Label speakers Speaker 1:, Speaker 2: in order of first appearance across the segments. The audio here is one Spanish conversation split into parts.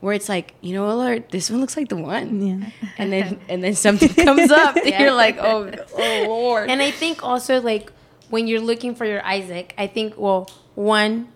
Speaker 1: where it's like, you know, Lord, this one looks like the one. Yeah. And then and then something comes up and yeah. you're like, oh, oh Lord.
Speaker 2: And I think also like when you're looking for your Isaac, I think well, one,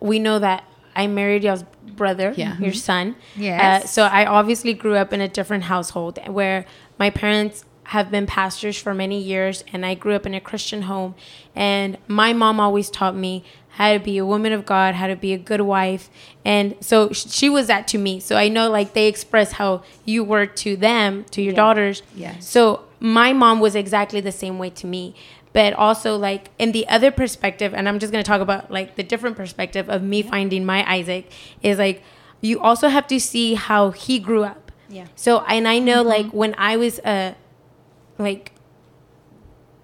Speaker 2: we know that I married y'all's brother, yeah. your son.
Speaker 3: Yes.
Speaker 2: Uh, so I obviously grew up in a different household where my parents have been pastors for many years and I grew up in a Christian home and my mom always taught me how to be a woman of God, how to be a good wife. And so she was that to me. So I know like they express how you were to them, to your yeah. daughters.
Speaker 3: Yes.
Speaker 2: So my mom was exactly the same way to me. But also like in the other perspective, and I'm just gonna talk about like the different perspective of me yeah. finding my Isaac is like you also have to see how he grew up.
Speaker 3: Yeah.
Speaker 2: So and I know mm-hmm. like when I was uh like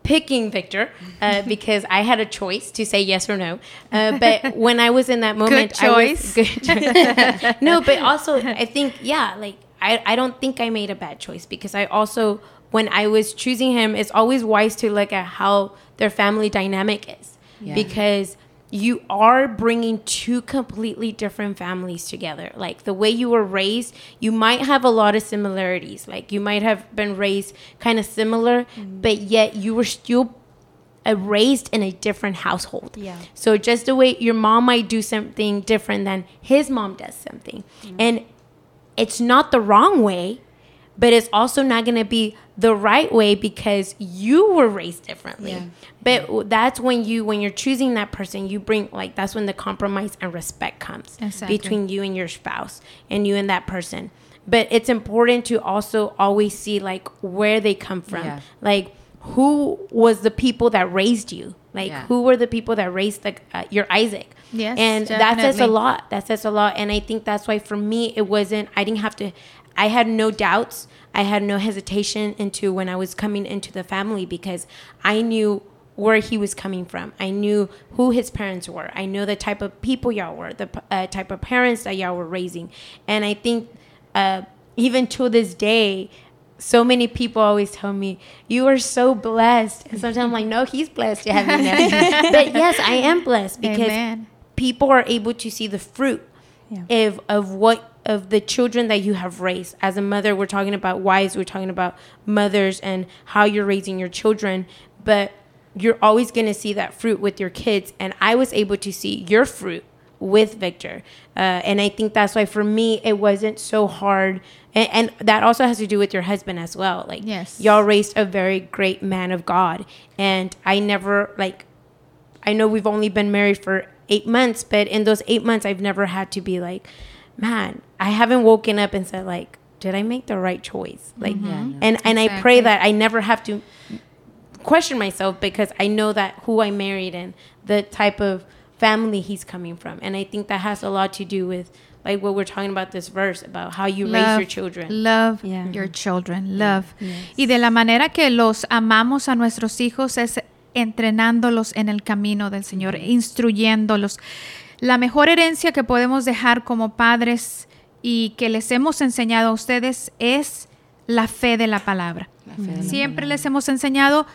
Speaker 2: picking Victor uh, because I had a choice to say yes or no. Uh, but when I was in that moment,
Speaker 3: good choice.
Speaker 2: good choice. no, but also I think yeah, like I I don't think I made a bad choice because I also when I was choosing him, it's always wise to look at how their family dynamic is yeah. because you are bringing two completely different families together. Like the way you were raised, you might have a lot of similarities. Like you might have been raised kind of similar, mm. but yet you were still uh, raised in a different household.
Speaker 3: Yeah.
Speaker 2: So just the way your mom might do something different than his mom does something. Mm. And it's not the wrong way, but it's also not going to be the right way because you were raised differently. Yeah. But that's when you when you're choosing that person, you bring like that's when the compromise and respect comes exactly. between you and your spouse and you and that person. But it's important to also always see like where they come from. Yeah. Like who was the people that raised you? Like yeah. who were the people that raised the, uh, your Isaac?
Speaker 3: Yes,
Speaker 2: and definitely. that says a lot. That says a lot. And I think that's why for me it wasn't. I didn't have to. I had no doubts I had no hesitation into when I was coming into the family because I knew where he was coming from. I knew who his parents were. I knew the type of people y'all were, the uh, type of parents that y'all were raising. And I think uh, even to this day, so many people always tell me, You are so blessed. And sometimes I'm like, No, he's blessed to have me but yes, I am blessed because Amen. people are able to see the fruit yeah. of, of what of the children that you have raised. As a mother, we're talking about wives, we're talking about mothers and how you're raising your children, but you're always going to see that fruit with your kids. And I was able to see your fruit with Victor. Uh, and I think that's why for me, it wasn't so hard. And, and, that also has to do with your husband as well. Like,
Speaker 3: yes.
Speaker 2: y'all raised a very great man of God. And I never, like, I know we've only been married for eight months, but in those eight months, I've never had to be like, man, I haven't woken up and said like, did I make the right choice? Like, mm-hmm. and and exactly. I pray that I never have to question myself because I know that who I married and the type of family he's coming from, and I think that has a lot to do with like what we're talking about this verse about how you love, raise your children.
Speaker 3: Love yeah. your children, love. Yes. Y de la manera que los amamos a nuestros hijos es entrenándolos en el camino del Señor, instruyéndolos. La mejor herencia que podemos dejar como padres y que les hemos enseñado a ustedes es la fe de la palabra. Siempre les hemos enseñado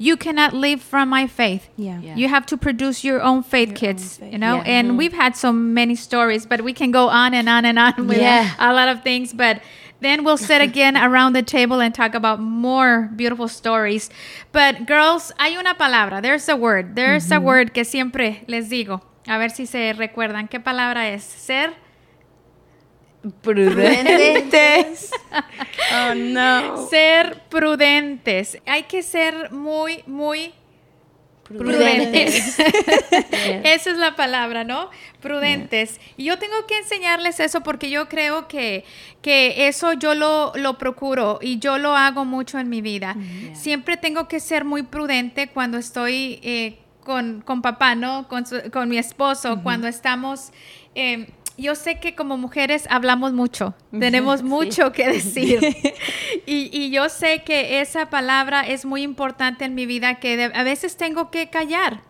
Speaker 3: you cannot live from my faith. You have to produce your own faith, kids. You know, and we've had so many stories, but we can go on and on and on with a lot of things. But then we'll sit again around the table and talk about more beautiful stories. But girls, hay una palabra. There's a word. There's a word que siempre les digo. A ver si se recuerdan. ¿Qué palabra es? Ser
Speaker 2: prudentes. oh no.
Speaker 3: Ser prudentes. Hay que ser muy, muy prudentes. Esa es la palabra, ¿no? Prudentes. Y yo tengo que enseñarles eso porque yo creo que, que eso yo lo, lo procuro y yo lo hago mucho en mi vida. Siempre tengo que ser muy prudente cuando estoy eh, con, con papá, ¿no? Con, con mi esposo, cuando estamos... Eh, yo sé que como mujeres hablamos mucho, tenemos mucho que decir. y, y, yo sé que esa palabra es muy importante en mi vida, que a veces tengo que callar.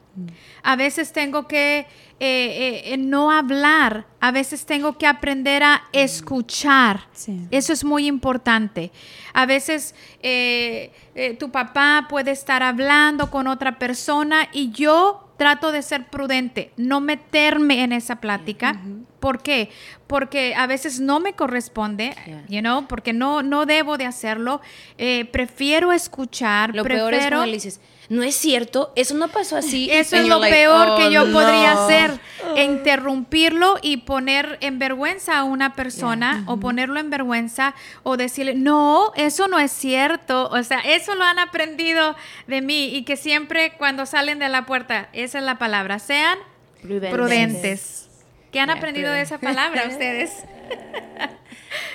Speaker 3: A veces tengo que eh, eh, no hablar, a veces tengo que aprender a escuchar. Eso es muy importante. A veces eh, tu papá puede estar hablando con otra persona y yo trato de ser prudente, no meterme en esa plática. ¿Por qué? Porque a veces no me corresponde, you know, porque no, no debo de hacerlo. Eh, prefiero escuchar.
Speaker 1: Lo
Speaker 3: prefiero,
Speaker 1: peor es cuando le dices, no es cierto, eso no pasó así.
Speaker 3: Eso es lo peor que yo podría hacer, interrumpirlo y poner en vergüenza a una persona o ponerlo en vergüenza o decirle, no, eso no es cierto. O sea, eso lo han aprendido de mí y que siempre cuando salen de la puerta, esa es la palabra, sean prudentes. ¿Qué han aprendido de esa palabra ustedes?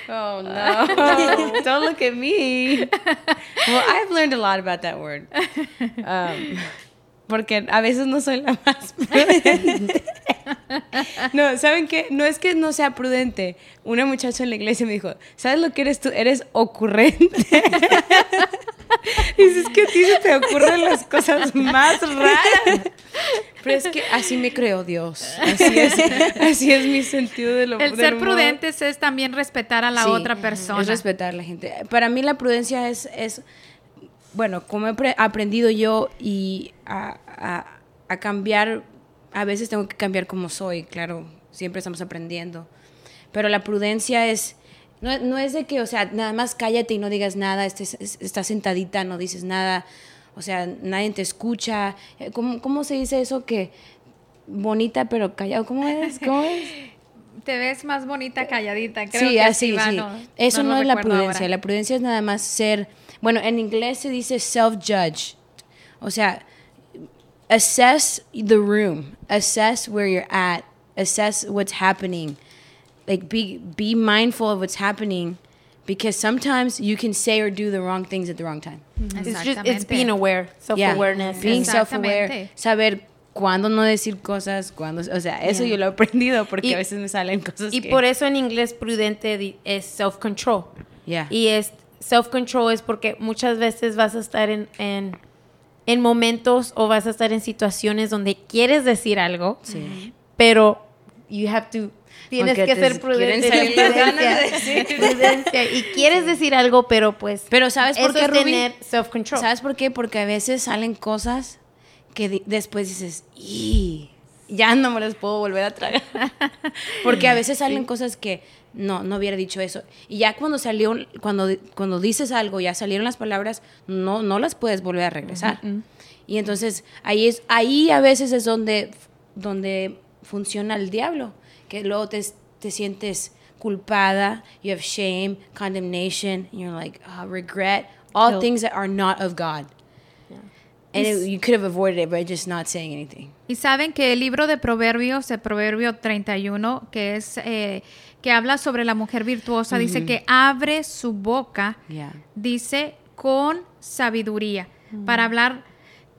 Speaker 1: Oh no! Don't look at me. Well, I've learned a lot about that word. Um, porque a veces no soy la más prudente. No, ¿saben qué? No es que no sea prudente. Una muchacha en la iglesia me dijo, ¿sabes lo que eres tú? Eres ocurrente. Dices que a ti se te ocurren las cosas más raras. Pero es que así me creó Dios. Así es, así es mi sentido de lo
Speaker 3: El ser prudentes es también respetar a la otra persona.
Speaker 1: Es respetar a la gente. Para mí la prudencia es, es bueno, como he aprendido yo y a, a, a cambiar, a veces tengo que cambiar como soy, claro, siempre estamos aprendiendo. Pero la prudencia es no, no, es de que, o sea, nada más cállate y no digas nada, estés, estás sentadita, no dices nada, o sea, nadie te escucha. Eh, ¿Cómo, cómo se dice eso que bonita pero callado? ¿Cómo es? ¿Cómo es?
Speaker 3: Te ves más bonita calladita, creo
Speaker 1: sí,
Speaker 3: que
Speaker 1: así, sí. Eso no, es la prudencia, la prudencia es nada más ser, bueno, en inglés se dice self-judge, o sea, assess the room, assess where you're at, assess what's happening like be be mindful of what's happening because sometimes you can say or do the wrong things at the wrong time.
Speaker 2: It's just it's being aware, self-awareness.
Speaker 1: Yeah. Being self-aware, saber cuándo no decir cosas, cuándo, o sea, eso yeah. yo lo he aprendido porque y, a veces me salen cosas
Speaker 2: Y
Speaker 1: que...
Speaker 2: por eso en inglés prudente es self-control.
Speaker 1: Yeah.
Speaker 2: Y es self-control es porque muchas veces vas a estar en, en, en momentos o vas a estar en situaciones donde quieres decir algo,
Speaker 1: sí.
Speaker 2: pero you have to tienes que ser prudente. Prudencia, prudencia, y quieres decir algo, pero pues.
Speaker 1: Pero ¿sabes por qué,
Speaker 2: es tener self-control.
Speaker 1: ¿Sabes por qué? Porque a veces salen cosas que después dices, y ya no me las puedo volver a tragar. Porque a veces salen sí. cosas que no, no hubiera dicho eso. Y ya cuando salió, cuando, cuando dices algo, ya salieron las palabras, no, no las puedes volver a regresar. Uh -huh. Y entonces ahí es, ahí a veces es donde, donde funciona el diablo que luego te, te sientes culpada, you have shame, condemnation, and you're like, oh, regret, all things that are not of God. And it, you could have avoided it by just not saying anything.
Speaker 3: Y saben que el libro de Proverbios, el Proverbio 31, que es eh, que habla sobre la mujer virtuosa, mm -hmm. dice que abre su boca,
Speaker 1: yeah.
Speaker 3: dice con sabiduría, mm -hmm. para hablar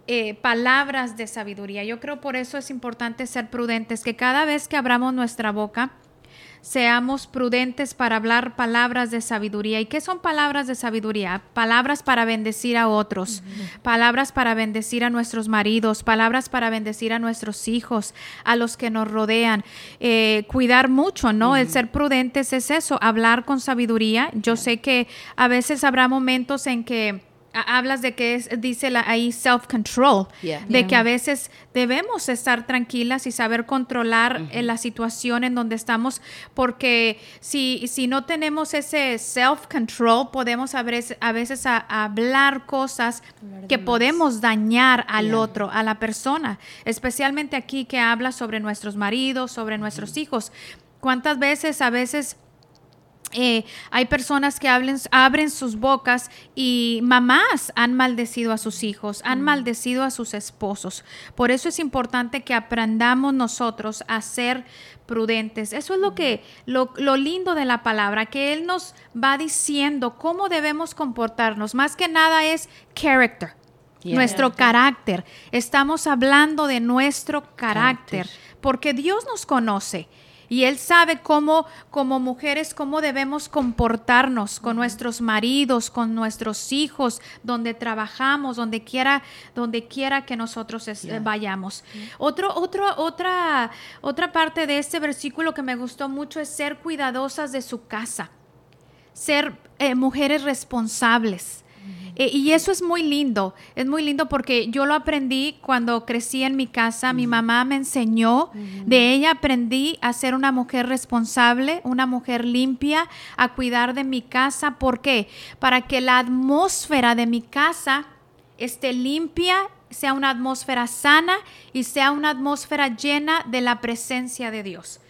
Speaker 3: eh, palabras de sabiduría. Yo creo por eso es importante ser prudentes, que cada vez que abramos nuestra boca, seamos prudentes para hablar palabras de sabiduría. ¿Y qué son palabras de sabiduría? Palabras para bendecir a otros, uh -huh. palabras para bendecir a nuestros maridos, palabras para bendecir a nuestros hijos, a los que nos rodean. Eh, cuidar mucho, ¿no? Uh -huh. El ser prudentes es eso, hablar con sabiduría. Yo sé que a veces habrá momentos en que hablas de que es, dice la, ahí self-control,
Speaker 1: yeah.
Speaker 3: de
Speaker 1: yeah.
Speaker 3: que a veces debemos estar tranquilas y saber controlar uh -huh. la situación en donde estamos, porque si, si no tenemos ese self-control, podemos a veces, a, veces a, a hablar cosas hablar que más. podemos dañar al yeah. otro, a la persona, especialmente aquí que habla sobre nuestros maridos, sobre uh -huh. nuestros hijos. ¿Cuántas veces a veces eh, hay personas que hablen, abren sus bocas y mamás han maldecido a sus hijos, han mm. maldecido a sus esposos. Por eso es importante que aprendamos nosotros a ser prudentes. Eso es lo que lo, lo, lindo de la palabra, que Él nos va diciendo cómo debemos comportarnos. Más que nada es character. Yeah. Nuestro carácter. Estamos hablando de nuestro carácter, porque Dios nos conoce. Y Él sabe cómo, como mujeres, cómo debemos comportarnos con nuestros maridos, con nuestros hijos, donde trabajamos, donde quiera, donde quiera que nosotros es, vayamos. Otro, otro, otra, otra parte de este versículo que me gustó mucho es ser cuidadosas de su casa, ser eh, mujeres responsables. Eh, y eso es muy lindo, es muy lindo porque yo lo aprendí cuando crecí en mi casa, mi mamá me enseñó, de ella aprendí a ser una mujer responsable, una mujer limpia, a cuidar de mi casa. ¿Por qué? Para que la atmósfera de mi casa esté limpia sea una atmósfera sana y sea una atmósfera llena de la presencia de Dios.